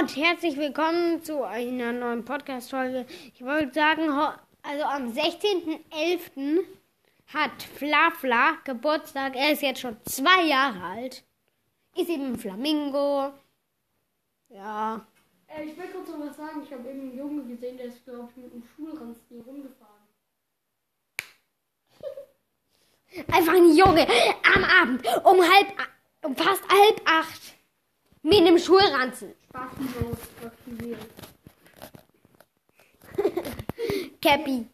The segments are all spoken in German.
und herzlich willkommen zu einer neuen Podcast-Folge. Ich wollte sagen, also am 16.11. hat Flafla Geburtstag. Er ist jetzt schon zwei Jahre alt. Ist eben ein Flamingo. Ja. Äh, ich will kurz noch was sagen. Ich habe eben einen Jungen gesehen, der ist, glaube ich, mit einem Schulranzen rumgefahren. Einfach ein Junge am Abend um halb, um fast halb acht. Mit einem Schulranzen. Spastenlos. Cappy.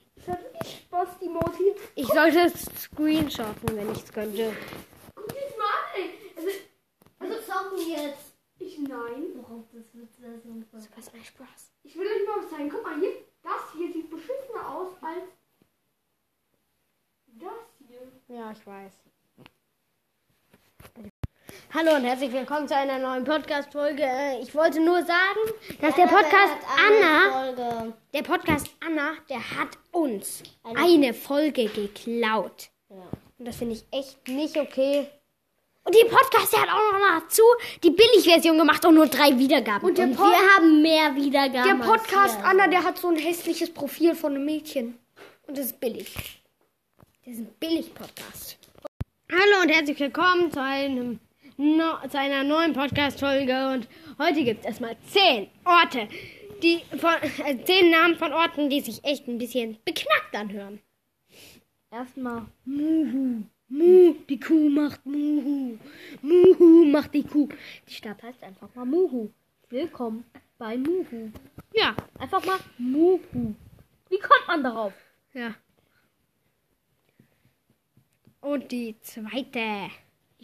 Ich sollte es screenshotten, wenn ich es könnte. Guck dich mal an, ey. Also, Also zocken jetzt. ich nein. Worauf das wird sehr sinnvoll. Super Smash Bros. Ich will euch mal was zeigen. Guck mal hier. Das hier sieht beschissener aus als das hier. Ja, ich weiß. Hallo und herzlich willkommen zu einer neuen Podcast-Folge. Äh, Ich wollte nur sagen, dass der Podcast Anna, der Podcast Anna, der hat uns Eine- Folge geklaut. Ja. Und das finde ich echt nicht okay. Und die Podcast, der hat auch noch dazu die Billigversion gemacht und nur drei Wiedergaben. Und der Und Pod- wir haben mehr Wiedergaben. Der Podcast. Anna, der hat so ein hässliches Profil von einem Mädchen. Und das ist billig. Das ist ein Billig-Podcast. Hallo und herzlich willkommen zu, einem no, zu einer neuen Podcast-Folge. Und heute gibt es erstmal zehn Orte, die von, äh, zehn Namen von Orten, die sich echt ein bisschen beknackt anhören. Erstmal Muhu. Mu, die Kuh macht Muhu. Muhu macht die Kuh. Die Stadt heißt einfach mal Muhu. Willkommen bei Muhu. Ja, einfach mal Muhu. Wie kommt man darauf? Ja. Und die zweite.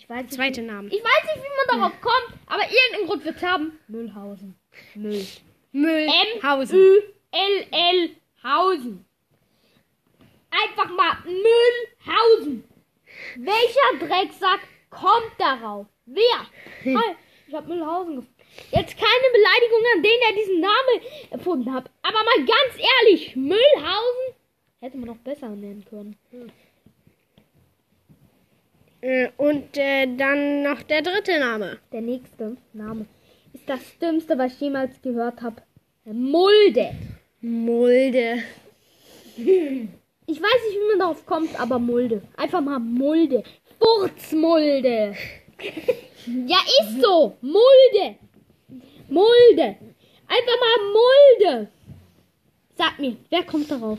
Ich weiß nicht, Zweite Name. ich weiß nicht, wie man darauf kommt, aber irgendeinen Grund wird es haben. Müllhausen. Müll. Müllhausen. M-Ü-L-L Hausen. Einfach mal Müllhausen. Welcher Drecksack kommt darauf? Wer? Hi, ich habe Müllhausen gefunden. Jetzt keine Beleidigung an den, der diesen Namen erfunden hat. Aber mal ganz ehrlich, Müllhausen hätte man noch besser nennen können. Äh, Und äh, dann noch der dritte Name. Der nächste Name ist das Dümmste, was ich jemals gehört habe. Mulde. Mulde. Ich weiß nicht, wie man darauf kommt, aber Mulde. Einfach mal Mulde. Furzmulde. ja, ist so. Mulde. Mulde. Einfach mal Mulde. Sag mir, wer kommt darauf?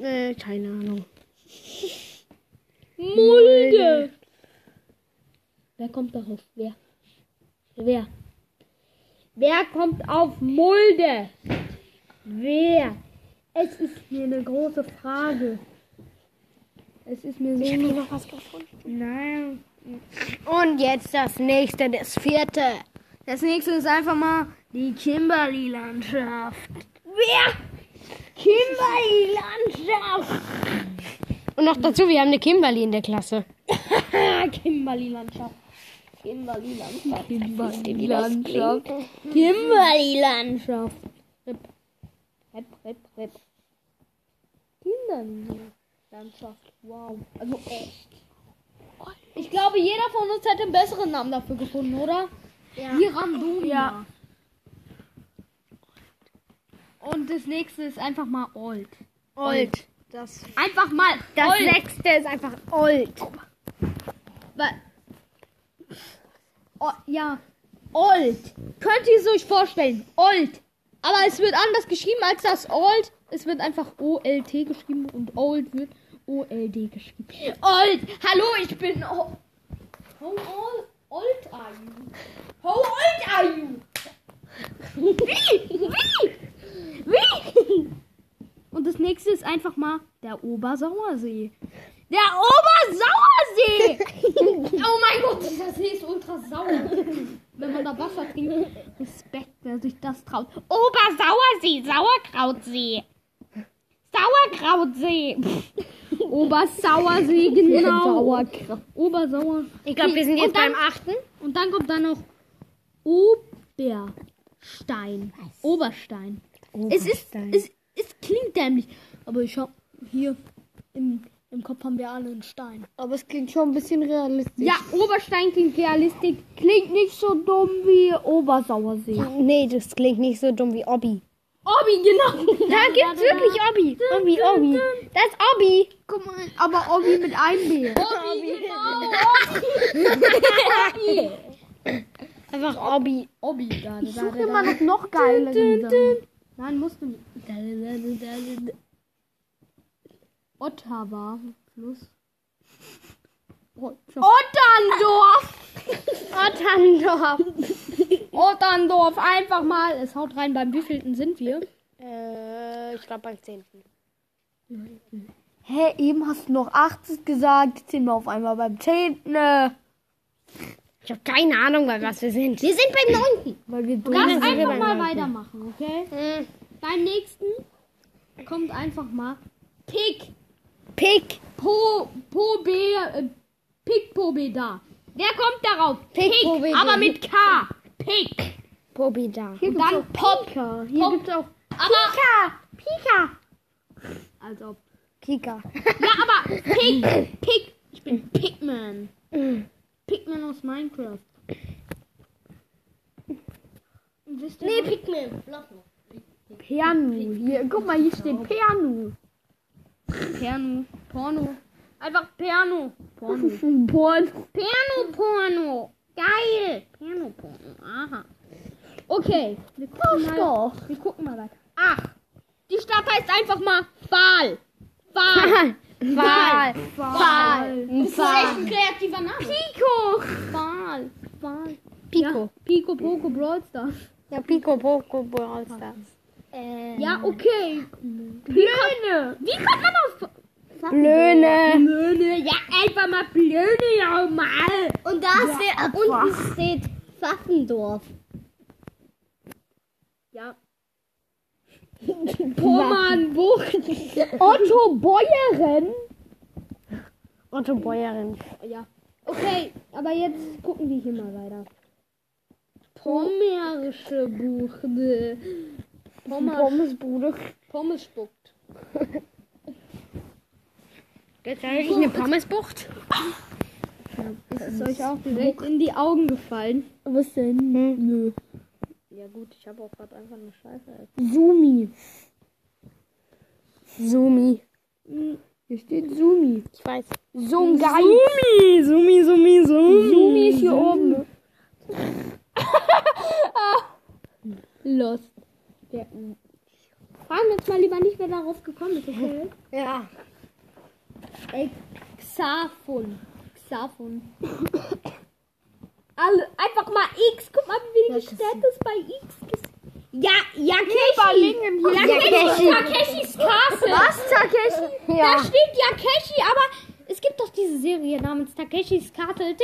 Äh, keine Ahnung. Mulde. Wer kommt darauf? Wer? Wer? Wer kommt auf Mulde? Wer? Es ist mir eine große Frage. Es ist mir so Ich habe hier noch was gefunden. Nein. Und jetzt das nächste, das vierte. Das nächste ist einfach mal die Kimberly-Landschaft. Wer? Kimberly-Landschaft. Und noch dazu, wir haben eine Kimberly in der Klasse. Kimberly-Landschaft. Kimberly-Landschaft. Kimberly-Landschaft. Kimberly-Landschaft. Rip. Rip, rip, rip. Kimberly-Landschaft. Wow. Also echt. Ich glaube, jeder von uns hätte einen besseren Namen dafür gefunden, oder? Ja. Wie Randonia. Ja. Und das nächste ist einfach mal Old. Old. Das, Einfach mal das Old. sechste ist einfach Old. Weil, oh, ja, Old. Könnt ihr es euch vorstellen? Old. Aber es wird anders geschrieben als das Old. Es wird einfach O-L-T geschrieben und Old wird O-L-D geschrieben. Old. Hallo, ich bin o How old, are you? How old are you? Wie? Wie? Wie? Und das nächste ist einfach mal der Obersauersee. Der Obersauersee! oh mein Gott, dieser See ist ultra sauer. Wenn man da Wasser trinkt, Respekt, wer sich das traut. Obersauersee, Sauerkrautsee. Sauerkrautsee. Obersauersee, genau. Sauerkraut. Obersauer. Ich glaube, wir sind jetzt dann- beim achten. Und dann kommt da noch Oberstein. Oberstein. Es ist, es, es klingt dämlich, aber ich habe hier im, im Kopf haben wir alle einen Stein. Aber es klingt schon ein bisschen realistisch. Ja, Oberstein klingt realistisch. Klingt nicht so dumm wie Obersauersee. Nee, das klingt nicht so dumm wie Obi. Obi, genau. Da gibt's wirklich Obi. Obi, Obi. Das ist Obi. Guck mal, aber Obi mit einem B. Obi, genau. Einfach Obi. Obi, da, Ich suche immer noch noch Sachen. Nein, musst du nicht. Ottawa. Fluss. Otterndorf. Otterndorf. Otterndorf, einfach mal. Es haut rein, beim wievielten sind wir? Äh, ich glaube beim 10. Hä, eben hast du noch 80 gesagt, jetzt sind wir auf einmal beim 10. Ich habe keine Ahnung, bei was wir sind. Wir sind beim 9. Weil wir Lass sind wir einfach mal Neunten. weitermachen, okay? Hm. Beim nächsten kommt einfach mal Pick. Pick. Po, Po, B, äh, Pick, Po, B, da. Wer kommt darauf? Pick, Pick, Po, B, aber mit K. Pick. Pobi da. Und dann Pop. Hier Pop. gibt's auch Aber, Pika. Also, Kika. ja, aber Pick, Pick. Ich bin Pigman. Pigman aus Minecraft. Wisst ihr Nee, was? Pikmin. Piano. Hier, guck mal, hier steht Piano. Perno. Porno. Einfach Perno. Porno. Porn. Perno Porno. Geil. Perno Porno. Aha. Okay. Wir gucken, mal, Doch. wir gucken mal weiter. Ach. Die Stadt heißt einfach mal Wahl. Wahl. Wahl. Wahl. Ein Das ist echt ein kreativer Name. Pico. Wahl. Wahl. Pico. Ja, Pico Poco Brawl Stars. Ja, Pico, Poco, Brawl Stars. Ja, okay. Blöne. Wie kommt man auf Blöne. Blöne? Ja, einfach mal Blöne, ja mal. Und da steht, unten steht Pfaffendorf. Ja. Pommernbucht. Otto Bäuerin. Otto Bäuerin. Ja. Okay, aber jetzt gucken wir hier mal weiter. Pommerische Buchte. Pommer, Pommesbude. Pommes spuckt. Jetzt eigentlich eine Pommesbucht. Ist es euch auch direkt in die Augen gefallen? Was denn? Nö. Ja gut, ich habe auch gerade einfach eine Scheiße. erzählt. Sumi. Sumi. Hier steht Sumi. Ich weiß. So ein Geil. Sumi, Sumi, Sumi, Sumi. Sumi ist hier oben. Lost. Ja. Fragen wir jetzt mal lieber nicht, wer darauf gekommen ist, okay? Ja. Ey, Xaphon. Xaphon. Alle, einfach mal X. Guck mal, wie wenig Stärke es bei X ist. Ja, Yakeshi. Yakeshi. Yakeshis Castle. Was, Takeshi? Da Ja. steht Yakeshi, aber es gibt doch diese Serie namens Takeshis Castle.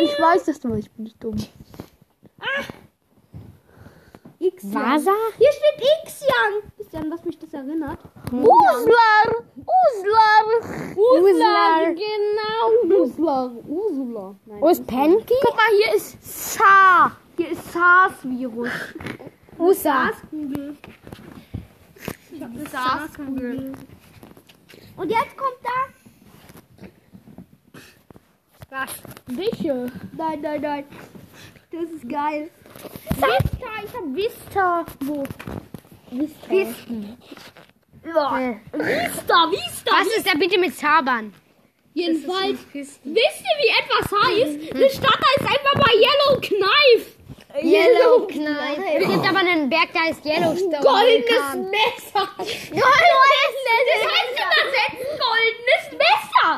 Ich weiß das nur, ich bin nicht dumm. X. Wasa? Hier steht X-Yang. Wisst ihr, an was mich das erinnert? Uslar! Uslar! Uslar. Genau. Uslar. Ursula. Nein. Wo ist Penki? Guck mal, hier ist SARS. Hier ist SARS-Virus. Usa. Kugel. Ich habe eine SARS-Kugel. Und jetzt kommt da Was? Wische. Nein, nein, nein. Das ist geil. Vista. Ich hab Vista. Wo? Vista. Äh. Vista. Vista. Was ist da bitte mit Zabern? Jedenfalls. Wisst ihr, wie etwas heißt? Eine Stadt heißt einfach mal Yellow Knife. Yellow Knife. Es gibt aber einen Berg, der heißt Yellowstone. Goldenes Messer. Goldenes Das heißt übersetzt goldenes Messer.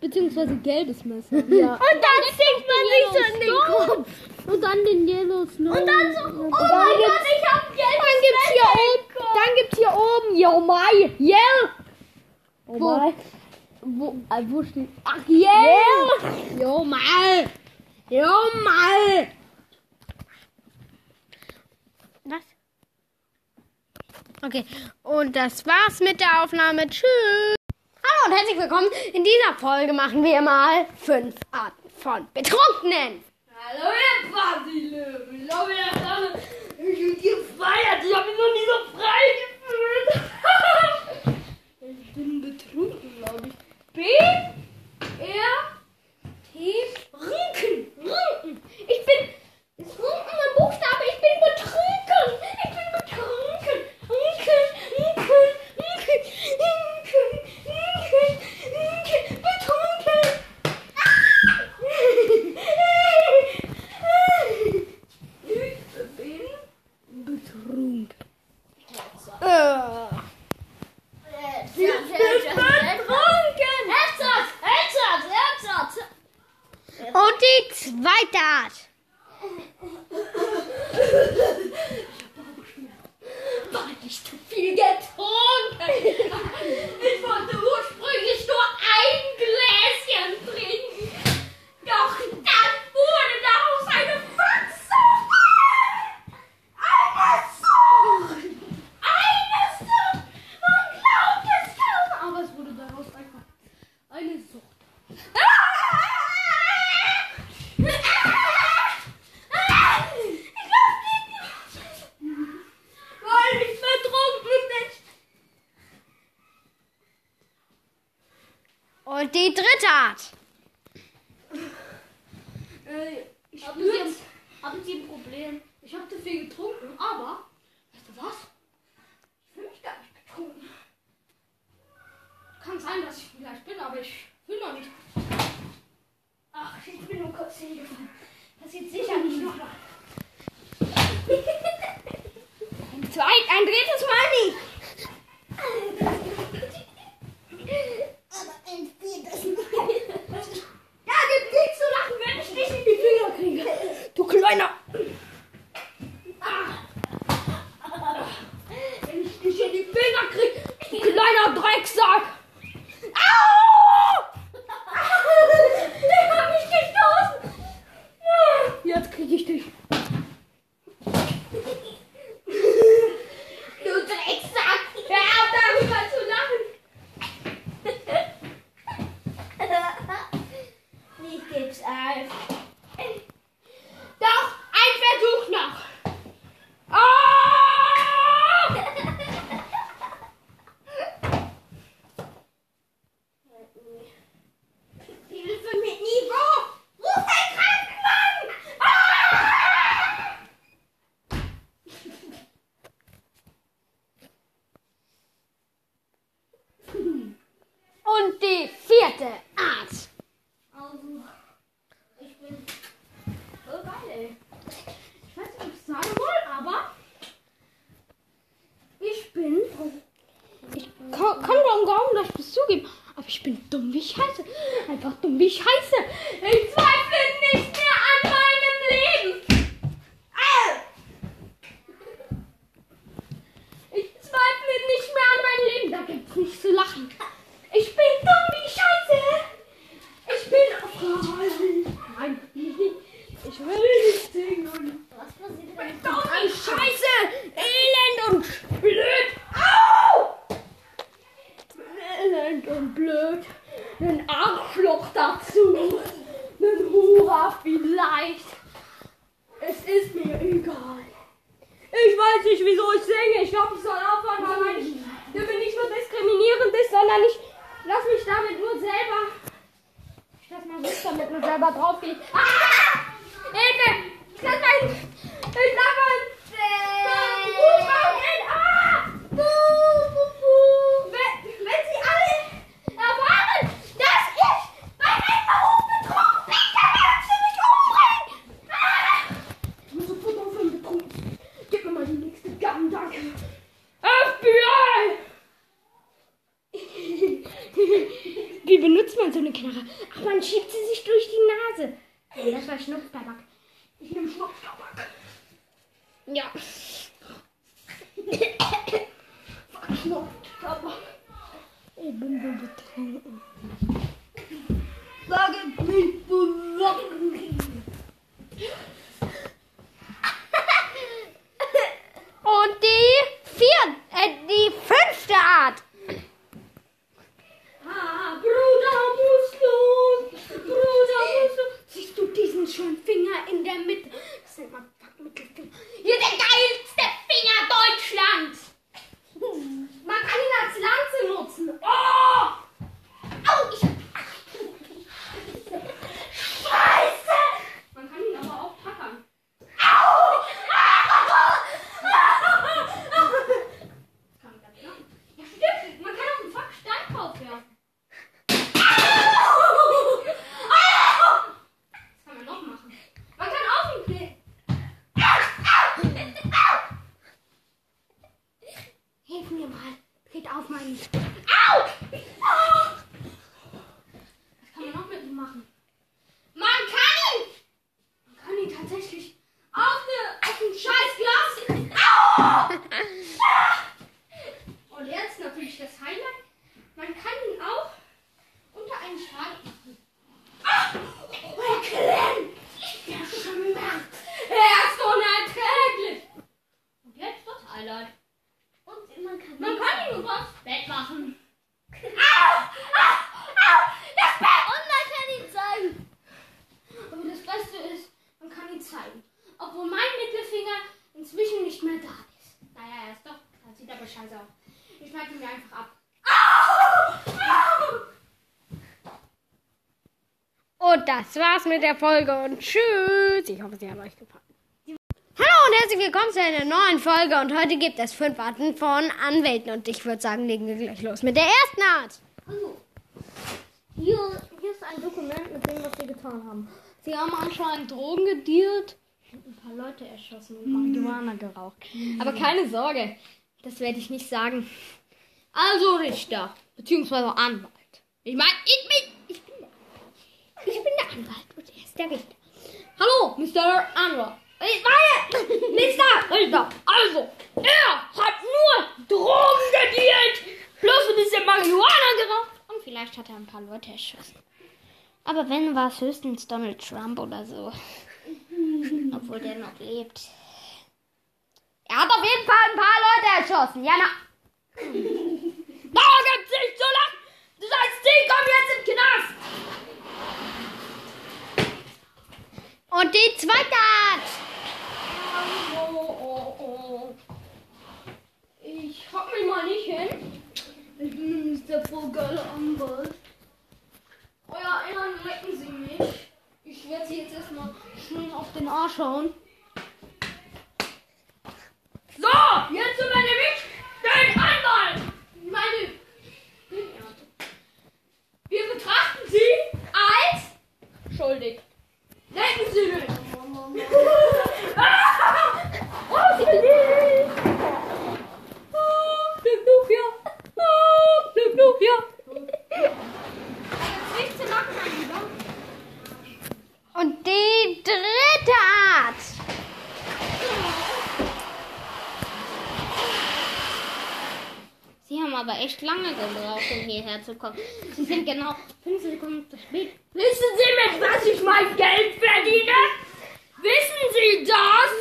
Beziehungsweise gelbes Messer. Ja. Und dann singt man sich so in den Kopf. Und dann den Yellow Snow. Und dann so, oh mein Gott, ich hab gelbes Dann gibt's hier oben, dann gibt's hier oben, yo mai, yell. Oh Wo? Wo, äh, wo steht? Ach, yeah! Jo, mal! Jo, mal! Was? Okay, und das war's mit der Aufnahme. Tschüss. Hallo und herzlich willkommen. In dieser Folge machen wir mal fünf Arten von Betrunkenen. Hallo, ihr Partylöwen. Ich glaube, ihr habt gefeiert. Ich habe mich noch nie so frei gefühlt. ich bin betrunken, glaube ich. B, R, T, Rinken. Rinken. Ich bin. Ist Rinken ein Buchstabe? Ich bin betrunken. Ich bin betrunken. Rinken, Rinken, Rinken, Rinken. Und die dritte Art. Äh, ich habe jetzt haben Sie ein Problem. Ich habe zu viel getrunken, aber weißt du was? Ich fühle mich gar nicht betrunken. Kann sein, dass ich vielleicht bin, aber ich will noch nicht. Ach, ich bin nur kurz hingefallen. sieht sicher nicht nochmal. ein zweites, ein drittes Mal nicht. Krieger. Du kleiner. Wenn ich dich in die Finger krieg, du kleiner Drecksack. Au! Der hat mich gestoßen. Jetzt krieg ich dich. Mit der Folge und tschüss. Ich hoffe, sie hat euch gefallen. Hallo und herzlich willkommen zu einer neuen Folge und heute gibt es fünf Arten von Anwälten und ich würde sagen, legen wir gleich los mit der ersten Art. Also, hier, hier ist ein Dokument mit dem, was sie getan haben. Sie haben anscheinend Drogen gedealt, ein paar Leute erschossen und Marihuana geraucht. Aber keine Sorge, das werde ich nicht sagen. Also Richter, beziehungsweise Anwalt. Ich meine, ich bin, ich bin der, ich bin der Anwalt der Richter. Hallo, Mr. Anwalt. Ich meine, Mr. Richter, also, er hat nur Drogen gedealt, plus ein bisschen Marihuana geraucht und vielleicht hat er ein paar Leute erschossen. Aber wenn, war es höchstens Donald Trump oder so. Obwohl der noch lebt. Er hat auf jeden Fall ein paar Leute erschossen. Ja, na. Da gibt's nicht so lang. Das heißt, die kommen jetzt im Knast. Und die zweite Art. Oh, oh, oh. Ich hock mich mal nicht hin. Ich bin der vollgeile Anwalt. Euer Ehren lecken Sie mich. Ich werde Sie jetzt erstmal schön auf den Arsch hauen. So, jetzt übernehme ich den Anwalt. Meine. Wir betrachten Sie als schuldig. Lecken Sie mich. Oh, sie will. Oh, Glück, Lucia. Oh, Glück, Lucia. Jetzt nicht zu lachen, mein Lieber. Und die dritte Art. Sie haben aber echt lange gebraucht, kommen. Sie sind genau 5 Sekunden zu spät. Wissen Sie, mit was ich mein Geld verdiene? Wissen Sie das?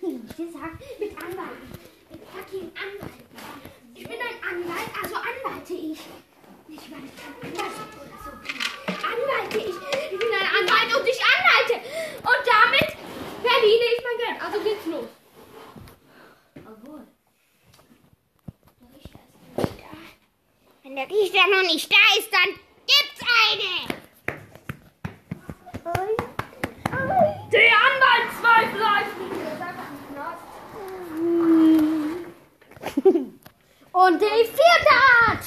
Wie gesagt, mit Anwalt. Mit fucking Anwalt. Ich bin ein Anwalt, also anwalte ich. Nicht weil ich kein Anwalt bin oder so bin. Anwalte ich. Ich bin ein Anwalt und ich anhalte. Und damit verdiene ich mein Geld. Also geht's los. Obwohl. Der Richter ist noch nicht da. Wenn der Richter noch nicht da ist, dann gibt's eine. Die Anwaltsweisheit. Und die vierte Art.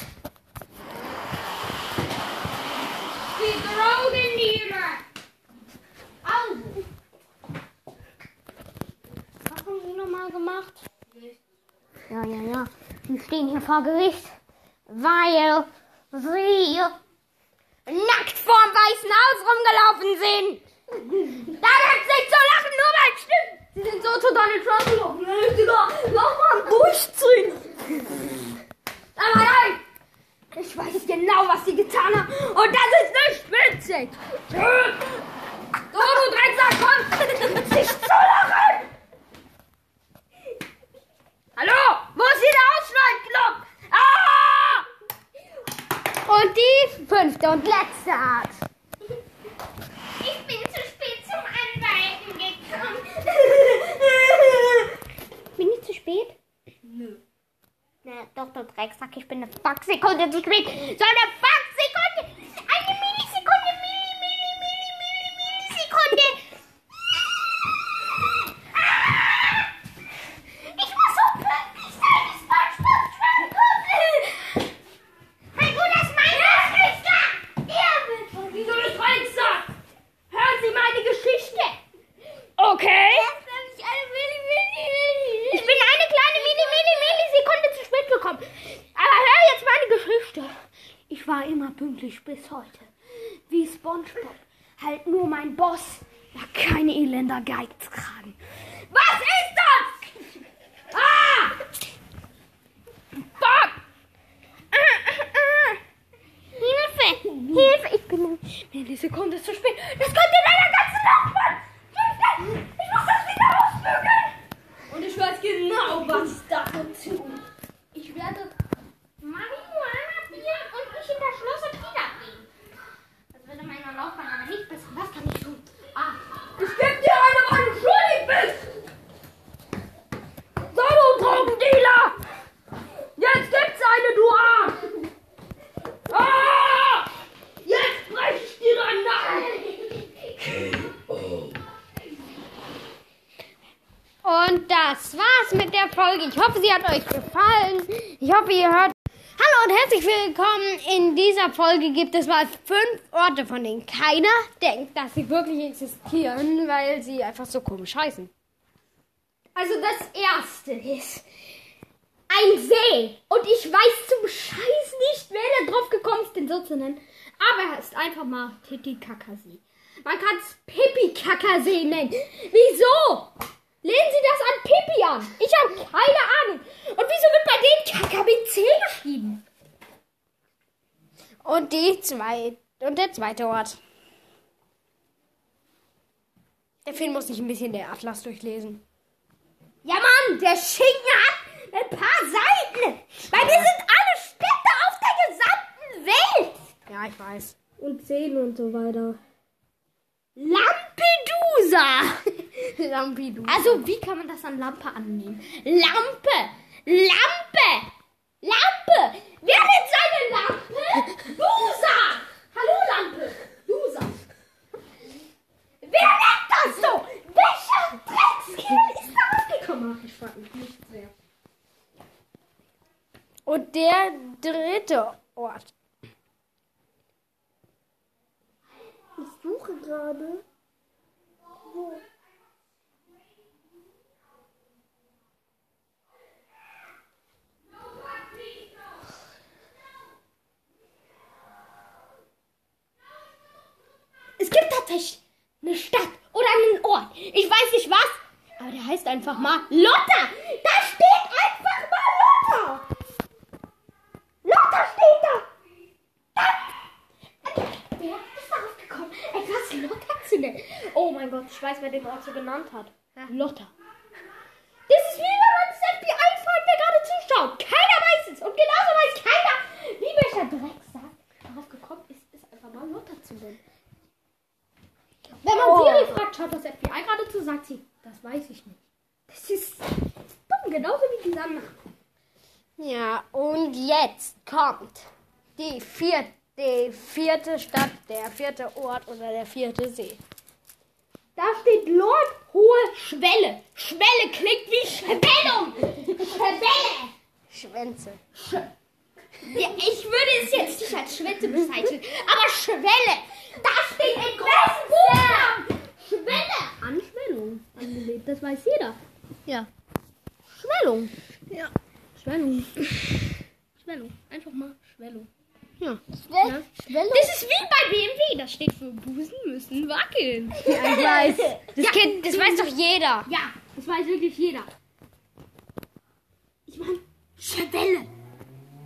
Die Drogendealer. Also. Was haben Sie nochmal gemacht? Ja, ja, ja. Sie stehen hier vor Gericht, weil sie nackt vorm Weißen Haus rumgelaufen sind. Da gibt's nicht zu lachen, nur mein Stimmt. Sie sind so zu Donald Trump gelaufen. Lass mal durchziehen. Aber nein, ich weiß genau, was sie getan haben. Und das ist nicht witzig. So, du Drecksack, komm. Nicht zu lachen. Hallo, wo ist hier der Ausschneidknopf? Ah! Und die fünfte und letzte Art. Ich bin zu spät zum Anwalten gekommen. Bin ich zu spät? Nö. Na, doch, du Drecksack, ich bin Fucksekunde zu spät. So eine Fucksekunde. Eine Millisekunde, Milli, Milli, Milli, Milli, Millisekunde. Ah! Ich muss so pünktlich sein, wie SpongeBob SpongeBob. Mein Bruder ist mein Geschwister. Er wird von Wieso ist Drecksack? Hören Sie meine Geschichte. Okay. Ich bin eine kleine Mini, Mini, Millisekunde zu spät gekommen. Aber hör jetzt meine Geschichte. Ich pünktlich bis heute. Wie SpongeBob. Halt nur mein Boss. War keine elender Geizkragen. Was ist das? Ah! Fuck! Hilfe! Hilfe! Ich bin eine Millisekunde zu spät. Das kommt in meiner ganzen Laufbahn. Hilfe! Ich muss das wieder ausbügeln. Und ich weiß genau, was ich dafür tue. Ich werde Marihuana, Bier und mich in das Schloss und wiederbringen. Das würde meiner Laufbahn aber nicht besser. Was kann ich tun? Ah, Ich geb dir eine, weil du schuldig bist! So, du Drogendealer! Jetzt gibt's eine, du Arsch! Ah! Jetzt brech ich dir deinen Nacken! Und das war's mit der Folge. Ich hoffe, sie hat euch gefallen. Ich hoffe, ihr hört. Hallo und herzlich willkommen. In dieser Folge gibt es mal fünf Orte, von denen keiner denkt, dass sie wirklich existieren, weil sie einfach so komisch heißen. Also das erste ist ein See. Und ich weiß zum Scheiß nicht, wer da drauf gekommen ist, den so zu nennen. Aber er heißt einfach mal Titicacasee. Man kann es Pipi-Kakasee nennen. Wieso? Lehnen Sie das an Pipi an. Ich habe keine Ahnung. Und wieso wird bei denen Kaka mit C geschrieben? Und die zwei und der zweite Ort. Der Film muss sich ein bisschen der Atlas durchlesen. Ja, Mann, der Schinken hat ein paar Seiten. Weil wir sind alle Städte auf der gesamten Welt. Ja, ich weiß. Und Zähne und so weiter. Lampedusa. Lampidu. Also, wie kann man das an Lampe annehmen? Lampe! Lampe! Lampe! Wer nennt seine Lampe? Dusa! Hallo, Lampe! Dusa! Wer nennt das so? Welcher Dreckskill ist da rausgekommen? Ich frage mich nicht sehr. Und der dritte Ort. Suche gerade. Es gibt tatsächlich eine Stadt oder einen Ort. Ich weiß nicht was, aber der heißt einfach mal Lotta. Da steht einfach mal Lotta. Lotta steht da. da. Wer ist darauf gekommen, etwas Lotta zu nennen? Oh mein Gott, ich weiß, wer den Ort so genannt hat. Lotta. Das ist wie wenn man das FBI fragt, wer gerade zuschaut. Keiner weiß es. Und genauso weiß keiner, wie welcher Drecksack darauf gekommen ist, es einfach mal Lotta zu nennen. Wenn man Oh. Siri fragt, schaut das FBI gerade zu, sagt sie, das weiß ich nicht. Das ist dumm, genauso wie dieser Name. Ja, und jetzt kommt die vierte, die vierte Stadt, der vierte Ort oder der vierte See. Da steht Lord Hohe Schwelle. Schwelle klingt wie Schwellung. Schwelle. Schwänze. Ja, ich würde es jetzt nicht als Schwänze bezeichnen, aber Schwelle. Da steht in großen Buchstaben. Schwelle. Anschwellung. Angelegt, das weiß jeder. Ja. Schwellung. Ja. Schwellung. Schwellung. Einfach mal Schwellung. Ja. Ja? Schwellung. Das ist wie bei BMW. Das steht für Busen müssen wackeln. Ja, ich weiß. Das, Kind, das weiß doch jeder. Ja, das weiß wirklich jeder. Ich meine, Schwelle.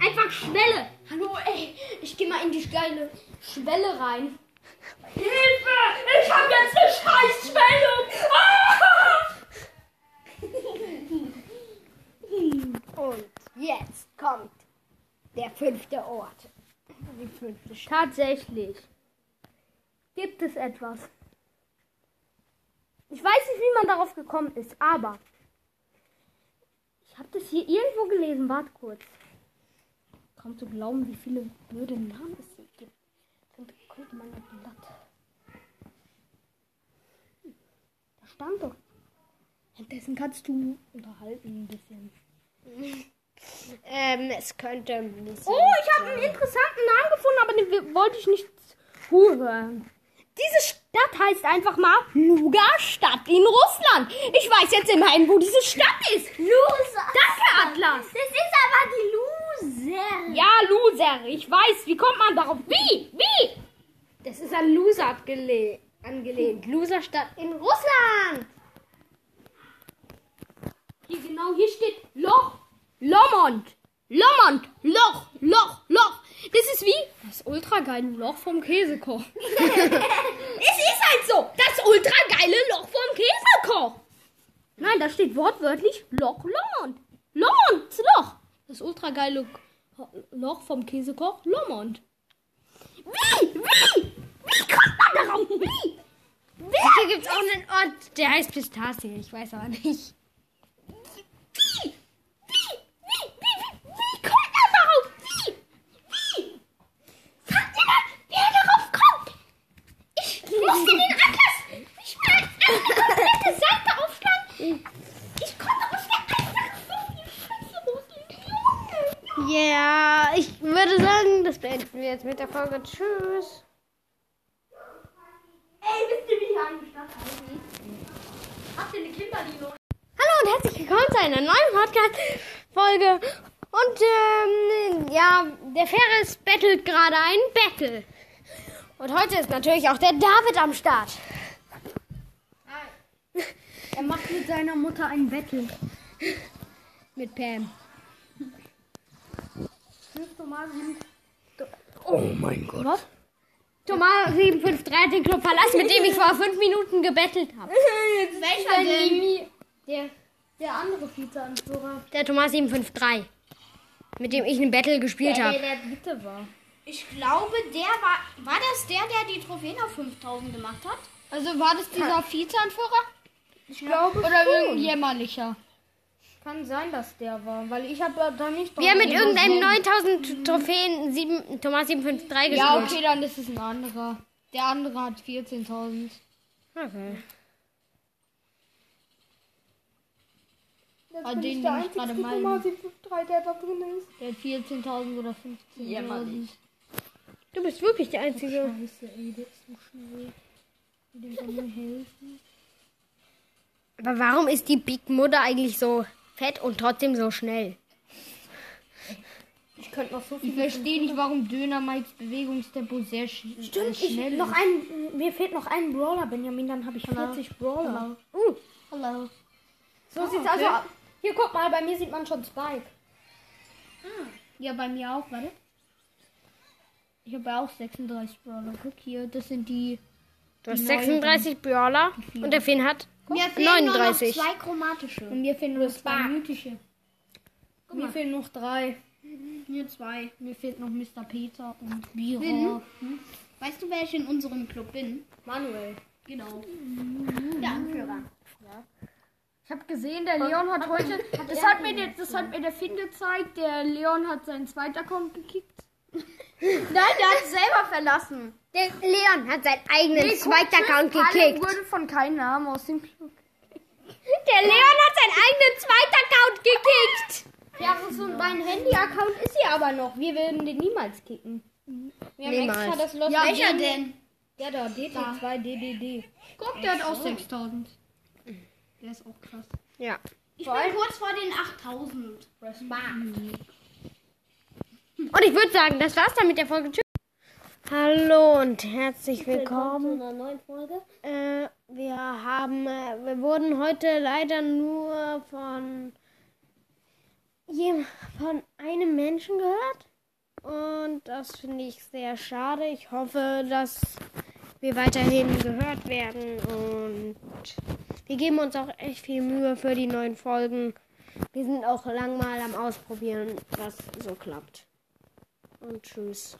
Einfach Schwelle. Hallo, ey, ich gehe mal in die geile Schwelle rein. Hilfe! Ich habe jetzt eine Scheißschwellung! Ah! Und jetzt kommt der fünfte Ort. Tatsächlich. Gibt es etwas. Ich weiß nicht, wie man darauf gekommen ist, aber ich habe das hier irgendwo gelesen. Warte kurz. Kaum zu glauben, wie viele blöde Namen es hier gibt. Dann könnte man ein Blatt. Da stand doch. Währenddessen kannst du unterhalten ein bisschen. Ähm, es könnte ein bisschen. Oh, ich habe einen interessanten Namen gefunden, aber den wollte ich nicht zuhören. Diese Stadt heißt einfach mal Nuga-Stadt in Russland. Ich weiß jetzt immerhin, wo diese Stadt ist. Loser! Danke, Atlas. Das ist aber die Loser! Ja, Loser. Ich weiß. Wie kommt man darauf? Wie? Wie? Das ist an Loser abgele angelehnt. Loserstadt in Russland. Hier genau, hier steht Loch. Lomond. Lomond. Loch, Loch, Loch. Das ist wie das ultra geile Loch vom Käsekoch. Es ist halt so! Das ultra geile Loch vom Käsekoch. Nein, da steht wortwörtlich Loch Lomond. Lomonds Loch. Das ultra geile Loch vom Käsekoch Lomond. Wie? Wie? Wie kommt man darauf? Wie? Hier gibt es auch einen Ort, der heißt Pistazie. Ich weiß aber nicht. musste den Atlas, ich mal eine komplette Seite aufschlagen. Ich konnte aus der einfach so viel Scheiße hochgehen. Ja, ich würde sagen, das beenden wir jetzt mit der Folge. Tschüss. Hallo und herzlich willkommen zu einer neuen Podcast-Folge. Und ähm, ja, der Ferris bettelt gerade ein Battle. Und heute ist natürlich auch der David am Start. Er macht mit seiner Mutter ein Battle. Mit Pam. Oh mein Gott. Was? Thomas 753 hat den Club verlassen, mit dem ich vor fünf Minuten gebettelt habe. Welcher denn? Der, Der andere Vizeanführer. der Thomas 753. Mit dem ich ein Battle gespielt habe. der dritte war. Ich glaube, der war. War das der, der die Trophäen auf 5000 gemacht hat? Also war das dieser Vizeanführer? Ich glaube. Oder irgendein jämmerlicher? Kann sein, dass der war, weil ich habe da nicht Wir haben mit irgendeinem 9000 Trophäen 7, Thomas 753 gespielt. Ja, okay, dann ist es ein anderer. Der andere hat 14.000. okay. An den den ich gerade meine. 753, der da drin ist. Der hat 14.000 oder 15.000. Du bist wirklich der Einzige. Scheiße, ey, der ist so schnell. Dem kann man helfen. Aber warum ist die Big Mutter eigentlich so fett und trotzdem so schnell? Ich könnte noch so Ich verstehe nicht, warum Döner Mikes Bewegungstempo sehr sch Stimmt, äh, schnell ich, noch ist. ein, mir fehlt noch ein Brawler, Benjamin, dann habe ich 40 Brawler. Uh, hallo. So sieht's also aus. Hier, guck mal, bei mir sieht man schon Spike. Ja, bei mir auch, warte. Ich habe auch 36 Brawler. Guck hier, das sind die. Du hast Die 36 Brawler und der Finn hat Mir 39. zwei chromatische. Und mir fehlen nur zwei Spark. mythische. Mir fehlen noch drei. Mir zwei. Mir fehlt noch Mr. Peter und Bira. Finn? Weißt du, wer ich in unserem Club bin? Manuel. Genau. Der Anführer. Ich habe gesehen, der Leon hat heute. Das hat, mir der, das hat mir der Finn gezeigt. Der Leon hat seinen zweiten Account gekickt. Nein, der hat selber verlassen. Der Leon hat seinen eigenen zweiten guck, Account gekickt. wurde von keinem Namen aus dem Club. Der Leon hat seinen eigenen zweiten Account gekickt. Ja, so mein Handy-Account ist hier aber noch. Wir werden den niemals kicken. Wir haben Niemals. extra das Lost Ja, Welcher denn? Der da, DT2 DDD. Guck, der hat auch 6000. Der ist auch krass. Ja. Ich bin kurz vor den 8000. Respekt. Und ich würde sagen, das war's dann mit der Folge. Tschüss. Hallo und herzlich willkommen. einer neuen Folge. Äh, wir haben, äh, wir wurden heute leider nur von von einem Menschen gehört. Und das finde ich sehr schade. Ich hoffe, dass wir weiterhin gehört werden. Und wir geben uns auch echt viel Mühe für die neuen Folgen. Wir sind auch lang mal am Ausprobieren, was so klappt und tschüss.